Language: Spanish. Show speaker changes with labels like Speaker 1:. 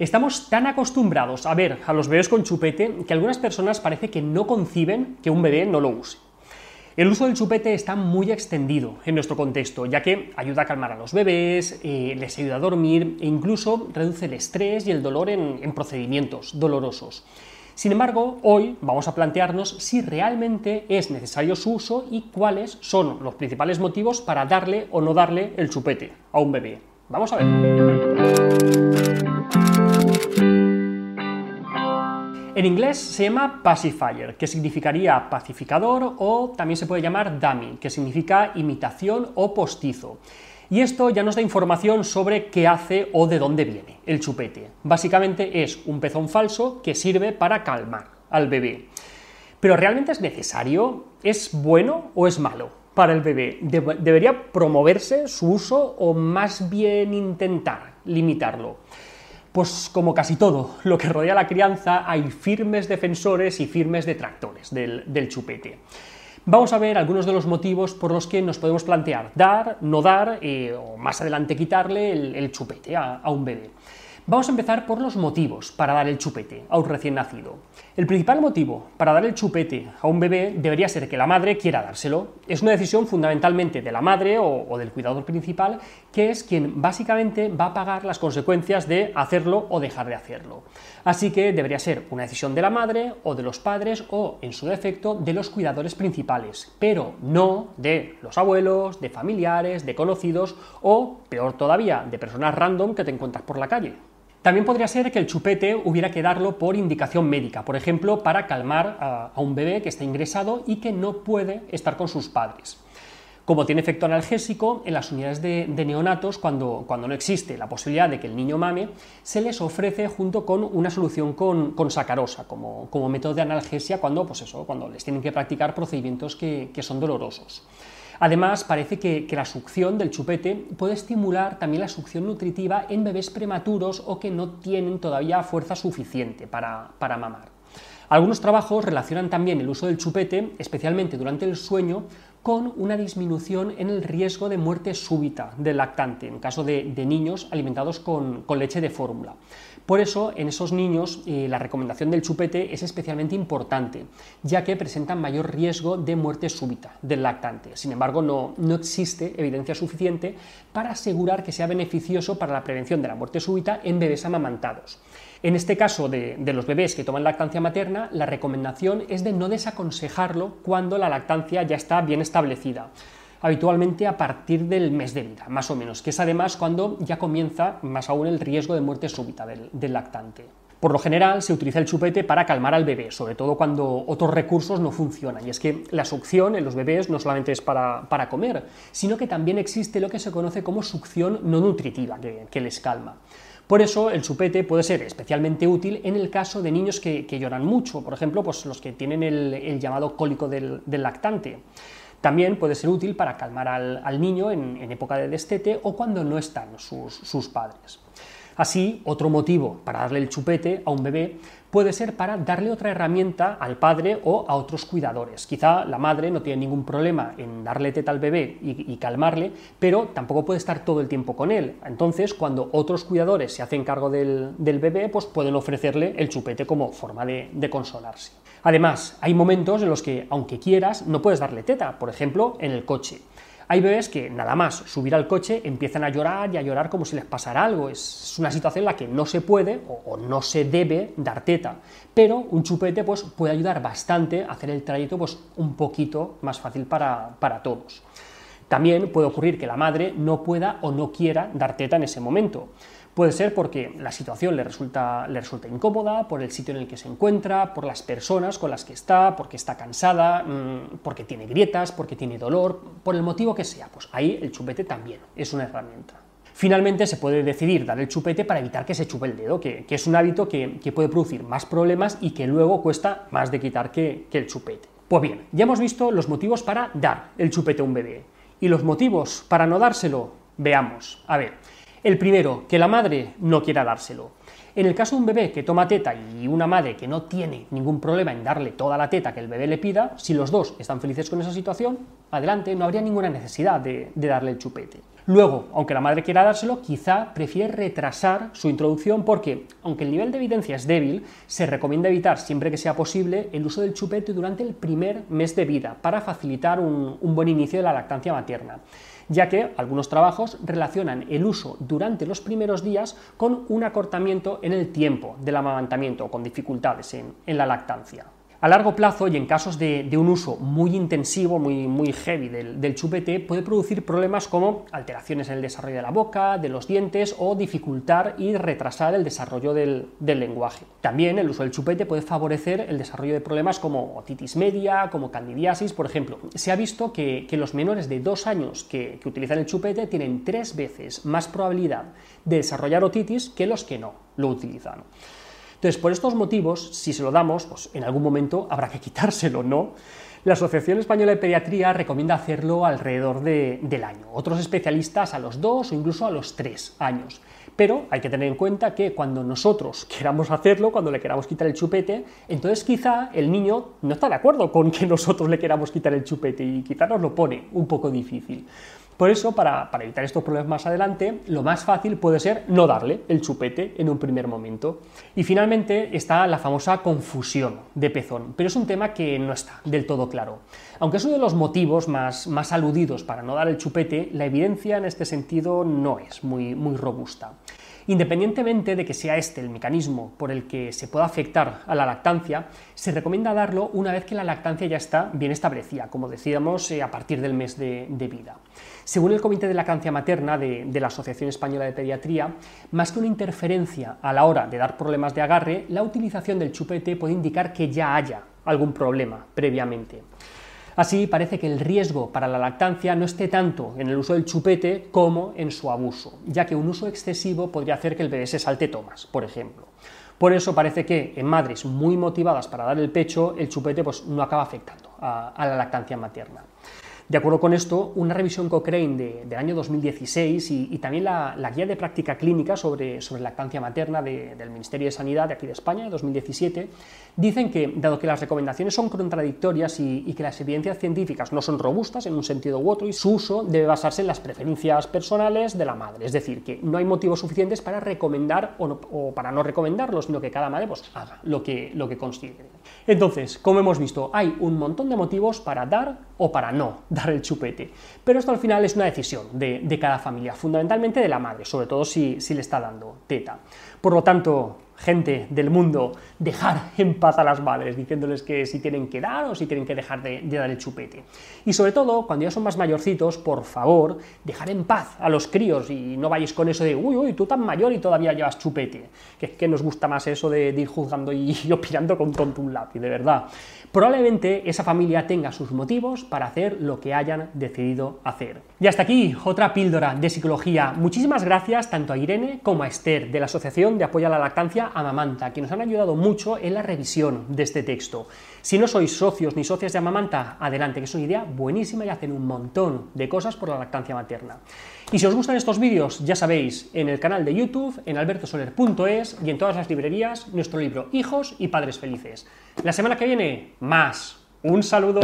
Speaker 1: Estamos tan acostumbrados a ver a los bebés con chupete que algunas personas parece que no conciben que un bebé no lo use. El uso del chupete está muy extendido en nuestro contexto, ya que ayuda a calmar a los bebés, eh, les ayuda a dormir e incluso reduce el estrés y el dolor en, en procedimientos dolorosos. Sin embargo, hoy vamos a plantearnos si realmente es necesario su uso y cuáles son los principales motivos para darle o no darle el chupete a un bebé. Vamos a ver. En inglés se llama pacifier, que significaría pacificador, o también se puede llamar dummy, que significa imitación o postizo. Y esto ya nos da información sobre qué hace o de dónde viene el chupete. Básicamente es un pezón falso que sirve para calmar al bebé. Pero ¿realmente es necesario? ¿Es bueno o es malo para el bebé? ¿Debería promoverse su uso o más bien intentar limitarlo? Pues como casi todo lo que rodea la crianza, hay firmes defensores y firmes detractores del, chupete. Vamos a ver algunos de los motivos por los que nos podemos plantear dar, no dar eh, o más adelante quitarle el, chupete a un bebé. Vamos a empezar por los motivos para dar el chupete a un recién nacido. El principal motivo para dar el chupete a un bebé debería ser que la madre quiera dárselo. Es una decisión fundamentalmente de la madre o, del cuidador principal, que es quien básicamente va a pagar las consecuencias de hacerlo o dejar de hacerlo. Así que debería ser una decisión de la madre o de los padres o, en su defecto, de los cuidadores principales, pero no de los abuelos, de familiares, de conocidos o, peor todavía, de personas random que te encuentras por la calle. También podría ser que el chupete hubiera que darlo por indicación médica, por ejemplo, para calmar a, un bebé que está ingresado y que no puede estar con sus padres. Como tiene efecto analgésico, en las unidades de, neonatos, cuando, cuando, no existe la posibilidad de que el niño mame, se les ofrece junto con una solución con, sacarosa, como, como, método de analgesia cuando, pues eso, cuando les tienen que practicar procedimientos que, que son dolorosos. Además, parece que, la succión del chupete puede estimular también la succión nutritiva en bebés prematuros o que no tienen todavía fuerza suficiente para, para mamar. Algunos trabajos relacionan también el uso del chupete, especialmente durante el sueño, con una disminución en el riesgo de muerte súbita del lactante, en caso de, niños alimentados con, leche de fórmula. Por eso, en esos niños, eh, la recomendación del chupete es especialmente importante, ya que presentan mayor riesgo de muerte súbita del lactante. Sin embargo, no, no existe evidencia suficiente para asegurar que sea beneficioso para la prevención de la muerte súbita en bebés amamantados. En este caso de, los bebés que toman lactancia materna, la recomendación es de no desaconsejarlo cuando la lactancia ya está bien establecida habitualmente a partir del mes de vida, más o menos, que es además cuando ya comienza más aún el riesgo de muerte súbita del, lactante. Por lo general se utiliza el chupete para calmar al bebé, sobre todo cuando otros recursos no funcionan. Y es que la succión en los bebés no solamente es para, comer, sino que también existe lo que se conoce como succión no nutritiva, que les calma. Por eso el chupete puede ser especialmente útil en el caso de niños que, lloran mucho, por ejemplo, pues los que tienen el, llamado cólico del, lactante. También puede ser útil para calmar al, niño en, época de destete o cuando no están sus padres. Así, otro motivo para darle el chupete a un bebé puede ser para darle otra herramienta al padre o a otros cuidadores. Quizá la madre no tiene ningún problema en darle teta al bebé y, calmarle, pero tampoco puede estar todo el tiempo con él. Entonces, cuando otros cuidadores se hacen cargo del, bebé, pues pueden ofrecerle el chupete como forma de, de consolarse. Además, hay momentos en los que, aunque quieras, no puedes darle teta, por ejemplo, en el coche. Hay bebés que nada más subir al coche empiezan a llorar y a llorar como si les pasara algo. Es una situación en la que no se puede o, no se debe dar teta, pero un chupete pues, puede ayudar bastante a hacer el trayecto pues, un poquito más fácil para, para todos. También puede ocurrir que la madre no pueda o no quiera dar teta en ese momento. Puede ser porque la situación le resulta, le resulta incómoda, por el sitio en el que se encuentra, por las personas con las que está, porque está cansada, mm, porque tiene grietas, porque tiene dolor, por el motivo que sea. Pues ahí el chupete también es una herramienta. Finalmente se puede decidir dar el chupete para evitar que se chupe el dedo, que, es un hábito que, puede producir más problemas y que luego cuesta más de quitar que, que el chupete. Pues bien, ya hemos visto los motivos para dar el chupete a un bebé. ¿Y los motivos para no dárselo? Veamos. A ver, el primero, que la madre no quiera dárselo. En el caso de un bebé que toma teta y una madre que no tiene ningún problema en darle toda la teta que el bebé le pida, si los dos están felices con esa situación, adelante, no habría ninguna necesidad de, darle el chupete. Luego, aunque la madre quiera dárselo, quizá prefiere retrasar su introducción porque, aunque el nivel de evidencia es débil, se recomienda evitar siempre que sea posible el uso del chupete durante el primer mes de vida para facilitar un, un buen inicio de la lactancia materna ya que algunos trabajos relacionan el uso durante los primeros días con un acortamiento en el tiempo del amamantamiento o con dificultades en, en la lactancia. A largo plazo y en casos de, un uso muy intensivo, muy, muy heavy del, chupete, puede producir problemas como alteraciones en el desarrollo de la boca, de los dientes o dificultar y retrasar el desarrollo del, lenguaje. También el uso del chupete puede favorecer el desarrollo de problemas como otitis media, como candidiasis, por ejemplo. Se ha visto que, los menores de dos años que, que utilizan el chupete tienen tres veces más probabilidad de desarrollar otitis que los que no lo utilizan. Entonces, por estos motivos, si se lo damos, pues en algún momento habrá que quitárselo, ¿no? La Asociación Española de Pediatría recomienda hacerlo alrededor del año, otros especialistas a los dos o incluso a los tres años. Pero hay que tener en cuenta que cuando nosotros queramos hacerlo, cuando le queramos quitar el chupete, entonces quizá el niño no está de acuerdo con que nosotros le queramos quitar el chupete y quizá nos lo pone un poco difícil. Por eso, para, evitar estos problemas más adelante, lo más fácil puede ser no darle el chupete en un primer momento. Y finalmente está la famosa confusión de pezón, pero es un tema que no está del todo claro. Aunque es uno de los motivos más, más aludidos para no dar el chupete, la evidencia en este sentido no es muy, muy robusta. Independientemente de que sea este el mecanismo por el que se pueda afectar a la lactancia, se recomienda darlo una vez que la lactancia ya está bien establecida, como decíamos, eh, a partir del mes de, vida. Según el Comité de Lactancia Materna de, de la Asociación Española de Pediatría, más que una interferencia a la hora de dar problemas de agarre, la utilización del chupete puede indicar que ya haya algún problema previamente. Así parece que el riesgo para la lactancia no esté tanto en el uso del chupete como en su abuso, ya que un uso excesivo podría hacer que el bebé se salte tomas, por ejemplo. Por eso parece que en madres muy motivadas para dar el pecho, el chupete pues, no acaba afectando a, a la lactancia materna. De acuerdo con esto, una revisión Cochrane del año 2016 y, también la, guía de práctica clínica sobre, sobre lactancia materna del Ministerio de Sanidad de aquí de España, de 2017, dicen que, dado que las recomendaciones son contradictorias y, que las evidencias científicas no son robustas en un sentido u otro, y su uso debe basarse en las preferencias personales de la madre. Es decir, que no hay motivos suficientes para recomendar o, para no recomendarlo, sino que cada madre pues, haga lo que, lo que considere. Entonces, como hemos visto, hay un montón de motivos para dar o para no dar el chupete. Pero esto al final es una decisión de, cada familia, fundamentalmente de la madre, sobre todo si, si le está dando teta. Por lo tanto, gente del mundo, dejar en paz a las madres, diciéndoles que si tienen que dar o si tienen que dejar de, dar el chupete. Y sobre todo, cuando ya son más mayorcitos, por favor, dejar en paz a los críos y no vayáis con eso de, uy, uy, tú tan mayor y todavía llevas chupete. Que, que nos gusta más eso de, ir juzgando y, y opinando con tonto un lápiz, de verdad. Probablemente esa familia tenga sus motivos para hacer lo que hayan decidido hacer. Y hasta aquí otra píldora de psicología. Muchísimas gracias tanto a Irene como a Esther de la Asociación de Apoyo a la Lactancia Amamanta, que nos han ayudado mucho en la revisión de este texto. Si no sois socios ni socias de Amamanta, adelante, que es una idea buenísima y hacen un montón de cosas por la lactancia materna. Y si os gustan estos vídeos, ya sabéis, en el canal de YouTube, en albertosoler.es y en todas las librerías, nuestro libro Hijos y Padres Felices. La semana que viene, más. Un saludo.